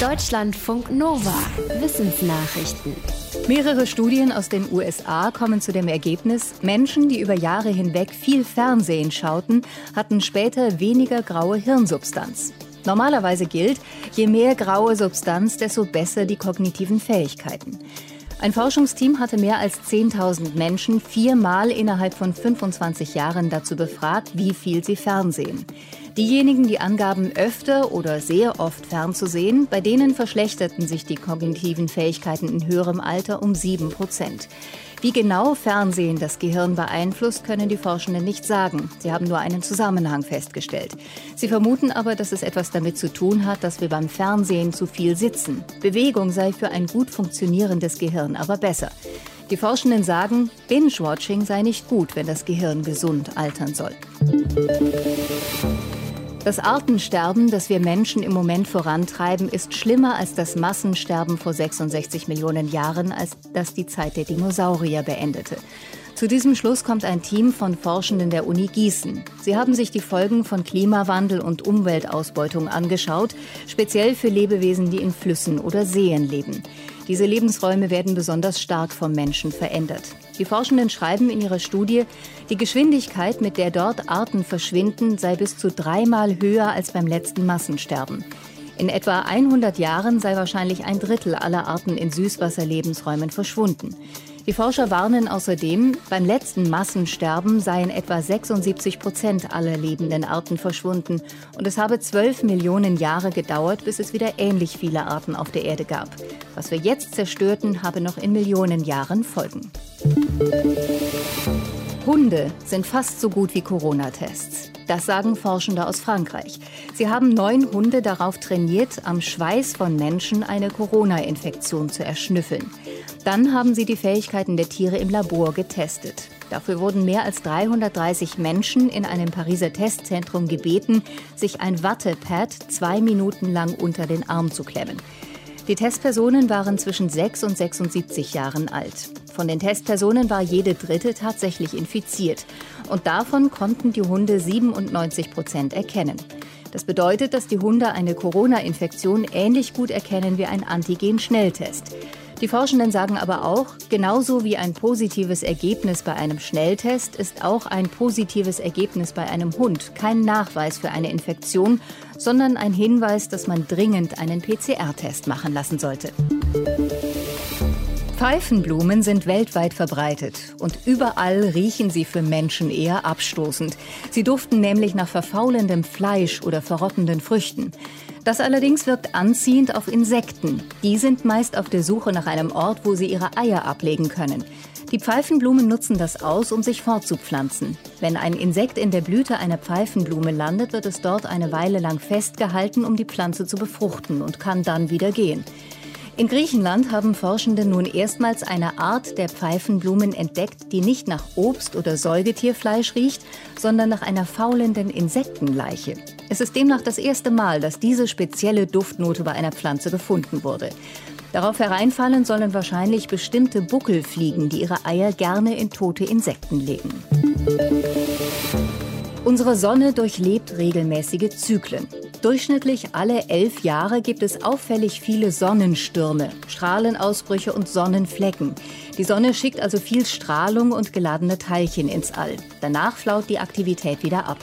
Deutschlandfunk Nova. Wissensnachrichten. Mehrere Studien aus den USA kommen zu dem Ergebnis, Menschen, die über Jahre hinweg viel Fernsehen schauten, hatten später weniger graue Hirnsubstanz. Normalerweise gilt, je mehr graue Substanz, desto besser die kognitiven Fähigkeiten. Ein Forschungsteam hatte mehr als 10.000 Menschen viermal innerhalb von 25 Jahren dazu befragt, wie viel sie fernsehen. Diejenigen, die angaben, öfter oder sehr oft fernzusehen, bei denen verschlechterten sich die kognitiven Fähigkeiten in höherem Alter um 7 Prozent. Wie genau Fernsehen das Gehirn beeinflusst, können die Forschenden nicht sagen. Sie haben nur einen Zusammenhang festgestellt. Sie vermuten aber, dass es etwas damit zu tun hat, dass wir beim Fernsehen zu viel sitzen. Bewegung sei für ein gut funktionierendes Gehirn aber besser. Die Forschenden sagen, Binge-Watching sei nicht gut, wenn das Gehirn gesund altern soll. Das Artensterben, das wir Menschen im Moment vorantreiben, ist schlimmer als das Massensterben vor 66 Millionen Jahren, als das die Zeit der Dinosaurier beendete. Zu diesem Schluss kommt ein Team von Forschenden der Uni Gießen. Sie haben sich die Folgen von Klimawandel und Umweltausbeutung angeschaut, speziell für Lebewesen, die in Flüssen oder Seen leben. Diese Lebensräume werden besonders stark vom Menschen verändert. Die Forschenden schreiben in ihrer Studie, die Geschwindigkeit, mit der dort Arten verschwinden, sei bis zu dreimal höher als beim letzten Massensterben. In etwa 100 Jahren sei wahrscheinlich ein Drittel aller Arten in Süßwasserlebensräumen verschwunden. Die Forscher warnen außerdem, beim letzten Massensterben seien etwa 76 Prozent aller lebenden Arten verschwunden und es habe 12 Millionen Jahre gedauert, bis es wieder ähnlich viele Arten auf der Erde gab. Was wir jetzt zerstörten, habe noch in Millionen Jahren Folgen. Hunde sind fast so gut wie Corona-Tests. Das sagen Forschende aus Frankreich. Sie haben neun Hunde darauf trainiert, am Schweiß von Menschen eine Corona-Infektion zu erschnüffeln. Dann haben sie die Fähigkeiten der Tiere im Labor getestet. Dafür wurden mehr als 330 Menschen in einem Pariser Testzentrum gebeten, sich ein Wattepad zwei Minuten lang unter den Arm zu klemmen. Die Testpersonen waren zwischen 6 und 76 Jahren alt. Von den Testpersonen war jede dritte tatsächlich infiziert. Und davon konnten die Hunde 97 Prozent erkennen. Das bedeutet, dass die Hunde eine Corona-Infektion ähnlich gut erkennen wie ein Antigen-Schnelltest. Die Forschenden sagen aber auch, genauso wie ein positives Ergebnis bei einem Schnelltest ist auch ein positives Ergebnis bei einem Hund kein Nachweis für eine Infektion, sondern ein Hinweis, dass man dringend einen PCR-Test machen lassen sollte. Pfeifenblumen sind weltweit verbreitet und überall riechen sie für Menschen eher abstoßend. Sie duften nämlich nach verfaulendem Fleisch oder verrottenden Früchten. Das allerdings wirkt anziehend auf Insekten. Die sind meist auf der Suche nach einem Ort, wo sie ihre Eier ablegen können. Die Pfeifenblumen nutzen das aus, um sich fortzupflanzen. Wenn ein Insekt in der Blüte einer Pfeifenblume landet, wird es dort eine Weile lang festgehalten, um die Pflanze zu befruchten und kann dann wieder gehen. In Griechenland haben Forschende nun erstmals eine Art der Pfeifenblumen entdeckt, die nicht nach Obst- oder Säugetierfleisch riecht, sondern nach einer faulenden Insektenleiche. Es ist demnach das erste Mal, dass diese spezielle Duftnote bei einer Pflanze gefunden wurde. Darauf hereinfallen sollen wahrscheinlich bestimmte Buckelfliegen, die ihre Eier gerne in tote Insekten legen. Unsere Sonne durchlebt regelmäßige Zyklen. Durchschnittlich alle elf Jahre gibt es auffällig viele Sonnenstürme, Strahlenausbrüche und Sonnenflecken. Die Sonne schickt also viel Strahlung und geladene Teilchen ins All. Danach flaut die Aktivität wieder ab.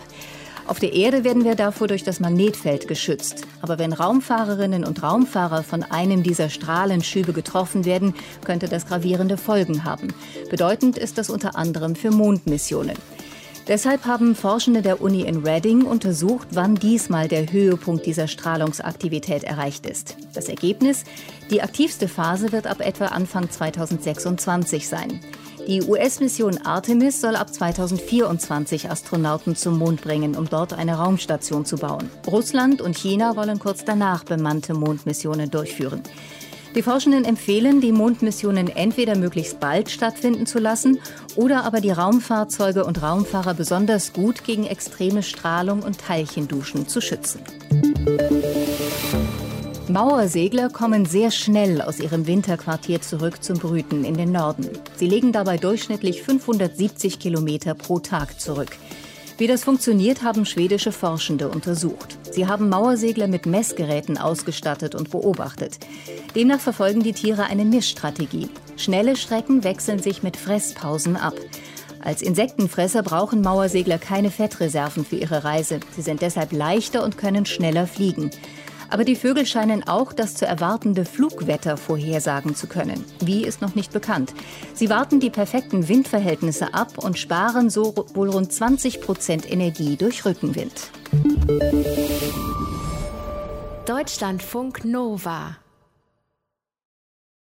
Auf der Erde werden wir davor durch das Magnetfeld geschützt. Aber wenn Raumfahrerinnen und Raumfahrer von einem dieser Strahlenschübe getroffen werden, könnte das gravierende Folgen haben. Bedeutend ist das unter anderem für Mondmissionen. Deshalb haben Forschende der Uni in Reading untersucht, wann diesmal der Höhepunkt dieser Strahlungsaktivität erreicht ist. Das Ergebnis? Die aktivste Phase wird ab etwa Anfang 2026 sein. Die US-Mission Artemis soll ab 2024 Astronauten zum Mond bringen, um dort eine Raumstation zu bauen. Russland und China wollen kurz danach bemannte Mondmissionen durchführen. Die Forschenden empfehlen, die Mondmissionen entweder möglichst bald stattfinden zu lassen oder aber die Raumfahrzeuge und Raumfahrer besonders gut gegen extreme Strahlung und Teilchenduschen zu schützen. Mauersegler kommen sehr schnell aus ihrem Winterquartier zurück zum Brüten in den Norden. Sie legen dabei durchschnittlich 570 Kilometer pro Tag zurück. Wie das funktioniert, haben schwedische Forschende untersucht. Sie haben Mauersegler mit Messgeräten ausgestattet und beobachtet. Demnach verfolgen die Tiere eine Mischstrategie. Schnelle Strecken wechseln sich mit Fresspausen ab. Als Insektenfresser brauchen Mauersegler keine Fettreserven für ihre Reise. Sie sind deshalb leichter und können schneller fliegen. Aber die Vögel scheinen auch das zu erwartende Flugwetter vorhersagen zu können. Wie ist noch nicht bekannt. Sie warten die perfekten Windverhältnisse ab und sparen so wohl rund 20 Prozent Energie durch Rückenwind. Deutschlandfunk Nova